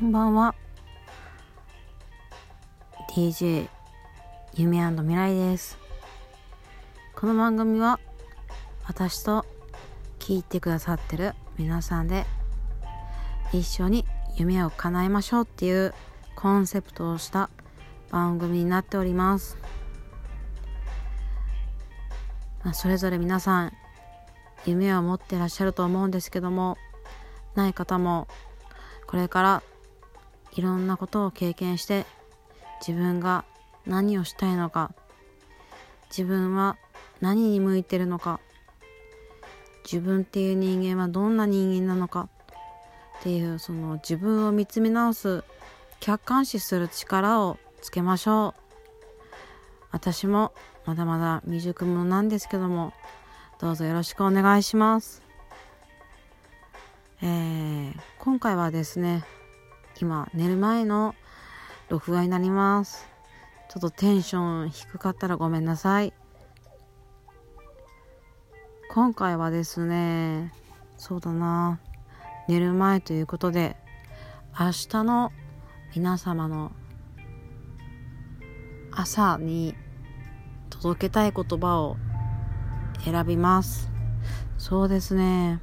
こんばんは。DJ 夢未来です。この番組は私と聞いてくださってる皆さんで一緒に夢を叶えましょうっていうコンセプトをした番組になっております。それぞれ皆さん夢を持ってらっしゃると思うんですけどもない方もこれからいろんなことを経験して自分が何をしたいのか自分は何に向いてるのか自分っていう人間はどんな人間なのかっていうその自分を見つめ直す客観視する力をつけましょう。私もまだまだ未熟者なんですけどもどうぞよろしくお願いします。えー、今回はですね今寝る前の録画になります。ちょっとテンション低かったらごめんなさい。今回はですねそうだな。寝る前ということで明日の皆様の朝に届けたい言葉を選びます。そうですね。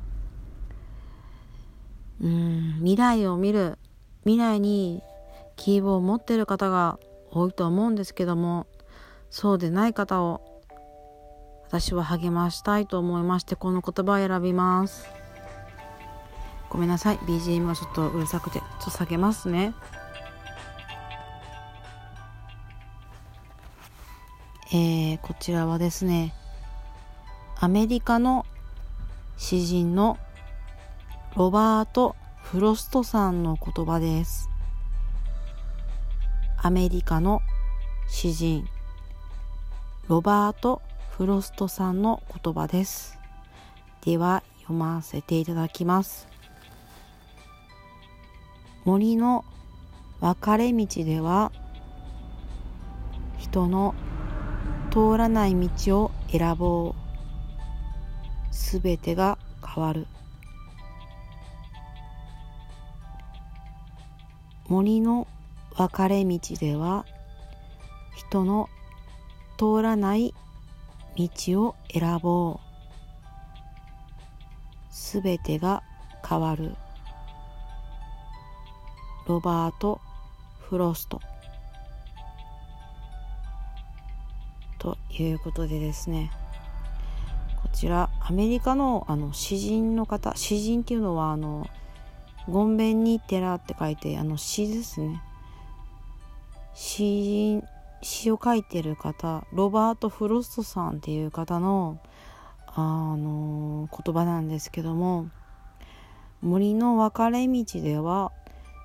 うん未来を見る未来に希望を持ってる方が多いと思うんですけどもそうでない方を私は励ましたいと思いましてこの言葉を選びます。ごめんなさい。BGM がちょっとうるさくてちょっと下げますね。えー、こちらはですねアメリカの詩人のロバート・フロストさんの言葉です。アメリカの詩人ロバート・フロストさんの言葉です。では読ませていただきます。森の分かれ道では人の通らない道を選ぼう。すべてが変わる。森の分かれ道では人の通らない道を選ぼう。すべてが変わる。ロバート・フロスト。ということでですね。こちらアメリカのあの詩人の方詩人っていうのはあのごんべんに寺って書いてあの詩ですね。詩詩を書いてる方ロバート・フロストさんっていう方のあの言葉なんですけども森の分かれ道では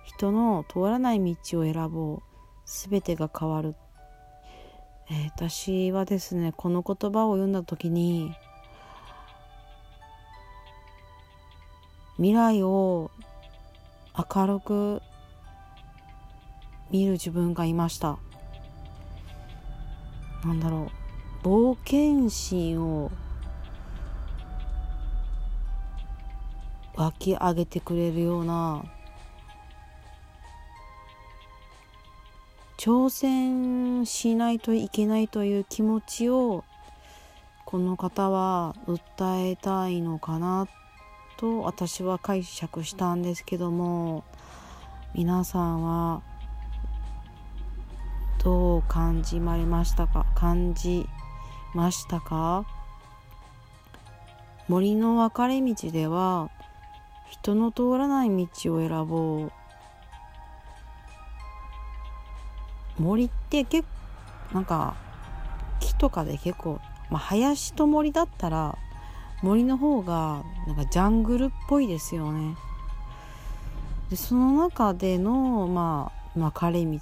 人の通らない道を選ぼう全てが変わる、えー、私はですねこの言葉を読んだ時に未来を明るく見る自分がいました。なんだろう。冒険心を湧き上げてくれるような挑戦しないといけないという気持ちをこの方は訴えたいのかなってと私は解釈したんですけども皆さんはどう感じまれましたか？感じましたか？森の分かれ道では人の通らない道を選ぼう。森って結構なんか木とかで結構、まあ、林と森だったら森の方がなんかジャングルっぽいですよねでその中でのまあ分かれ道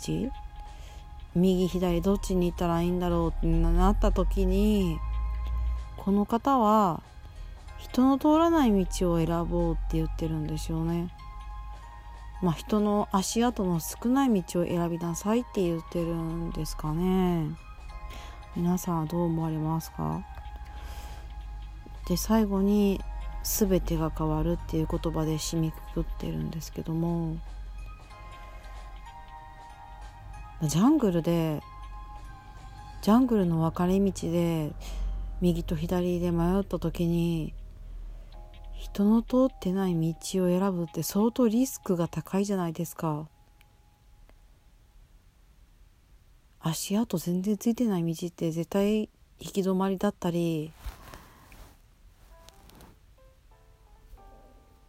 右左どっちに行ったらいいんだろうってなった時にこの方は人の通らない道を選ぼうって言ってるんですよね。まあ、人の足跡の少ない道を選びなさいって言ってるんですかね。皆さんはどう思われますか？で最後に「全てが変わる」っていう言葉で締めくくってるんですけどもジャングルでジャングルの分かれ道で右と左で迷った時に人の通ってない道を選ぶって相当リスクが高いじゃないですか。足跡全然ついてない道って絶対行き止まりだったり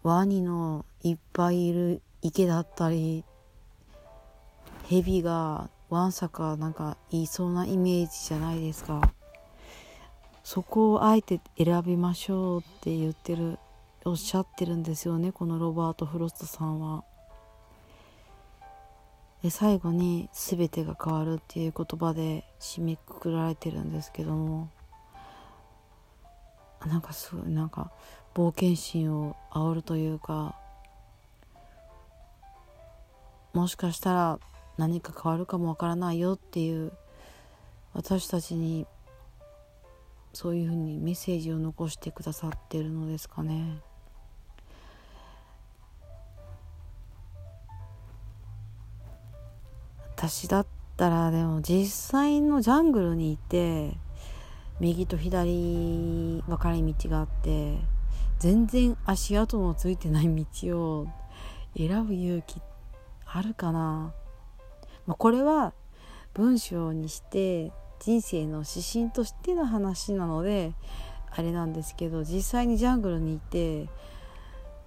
ワニのいっぱいいる池だったり蛇がわんさかなんか言いそうなイメージじゃないですかそこをあえて選びましょうって言ってるおっしゃってるんですよねこのロバート・フロストさんは。で最後に「全てが変わる」っていう言葉で締めくくられてるんですけどもなんかすごいなんか冒険心を煽るというかもしかしたら何か変わるかもわからないよっていう私たちにそういうふうにメッセージを残してくださってるのですかね。私だったらでも実際のジャングルにいて右と左分かれ道があって全然足跡のついてない道を選ぶ勇気あるかな、まあ、これは文章にして人生の指針としての話なのであれなんですけど実際にジャングルにいて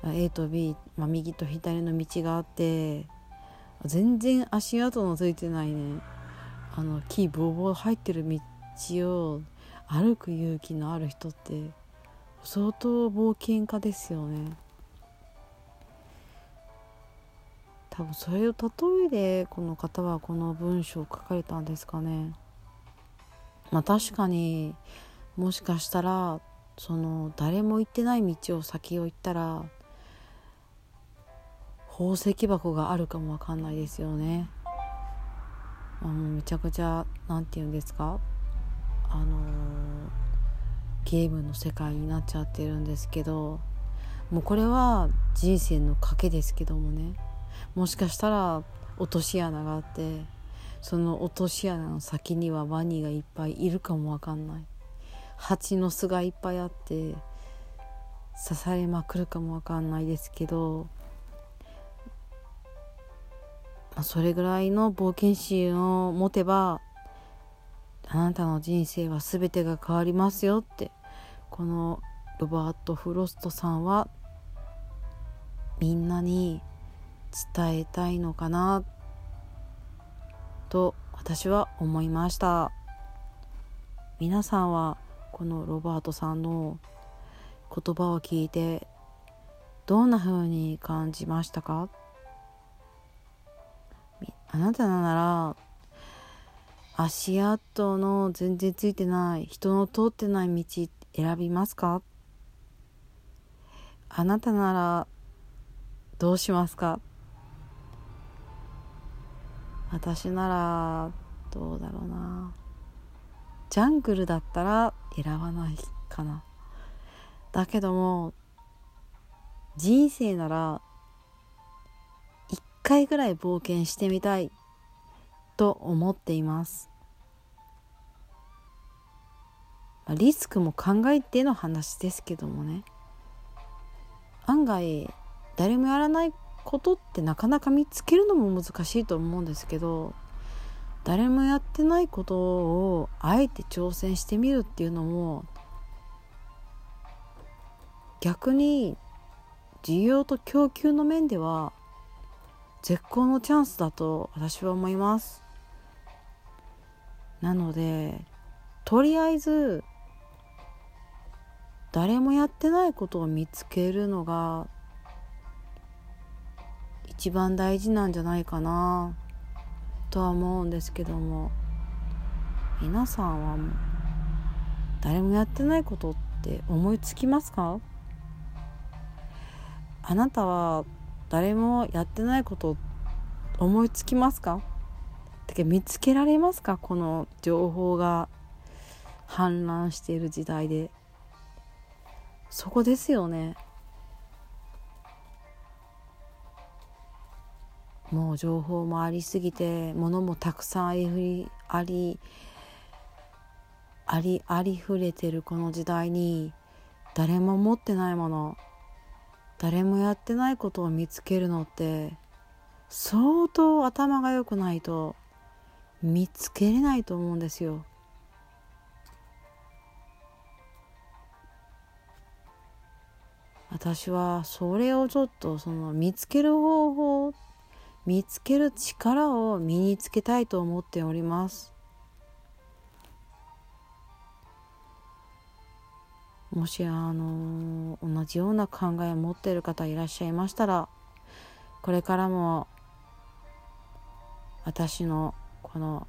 A と B、まあ、右と左の道があって全然足跡のついてないね。あの木ボーボー入ってる道を歩く勇気のある人って相当冒険家ですよね。多分それを例えでこの方はこの文章を書かれたんですかね。まあ確かにもしかしたらその誰も行ってない道を先を行ったら宝石箱があるかもわかんないですよね。あのめちゃくちゃ何て言うんですか？あのゲームの世界になっちゃってるんですけどもうこれは人生の賭けですけどもね。もしかしたら落とし穴があってその落とし穴の先にはワニがいっぱいいるかもわかんない。蜂の巣がいっぱいあって刺されまくるかもわかんないですけどまあ、それぐらいの冒険心を持てばあなたの人生は全てが変わりますよって。このロバート・フロストさんはみんなに伝えたいのかなと私は思いました。皆さんはこのロバートさんの言葉を聞いてどんな風に感じましたか？あなたなら足跡の全然ついてない人の通ってない道選びますか？あなたならどうしますか？私ならどうだろうな？ジャングルだったら選ばないかな。だけども人生なら回ぐらい冒険してみたいと思っています。リスクも考えての話ですけどもね。案外誰もやらないことってなかなか見つけるのも難しいと思うんですけど誰もやってないことをあえて挑戦してみるっていうのも逆に需要と供給の面では絶好のチャンスだと私は思います。なのでとりあえず誰もやってないことを見つけるのが一番大事なんじゃないかなとは思うんですけども。皆さんは誰もやってないことって思いつきますか？あなたは誰もやってないこと思いつきますか？てか見つけられますか？この情報が氾濫している時代で。そこですよね。もう情報もありすぎて物もたくさんありふりありありありふれてるこの時代に。誰も持ってないもの。誰もやってないことを見つけるのって相当頭が良くないと見つけれないと思うんですよ。私はそれをちょっとその見つける方法見つける力を身につけたいと思っておりますもしあの同じような考えを持っている方いらっしゃいましたらこれからも私のこの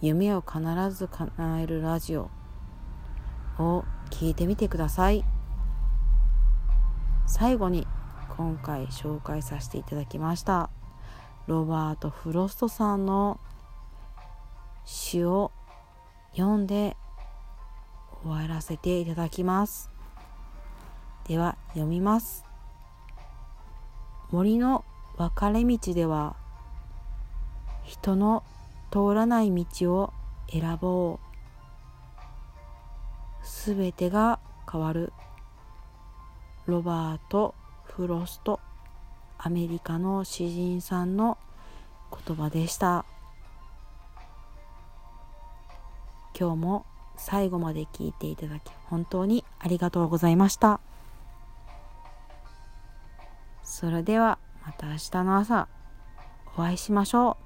夢を必ず叶えるラジオを聞いてみてください。最後に今回紹介させていただきましたロバート・フロストさんの詩を読んで終わらせていただきます。では読みます。森の分かれ道では人の通らない道を選ぼう。すべてが変わる。ロバート・フロストアメリカの詩人さんの言葉でした。今日も最後まで聞いていただき本当にありがとうございました。それではまた明日の朝お会いしましょ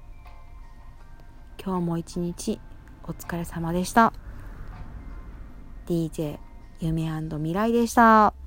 う。今日も一日お疲れ様でした。DJ 夢未来でした。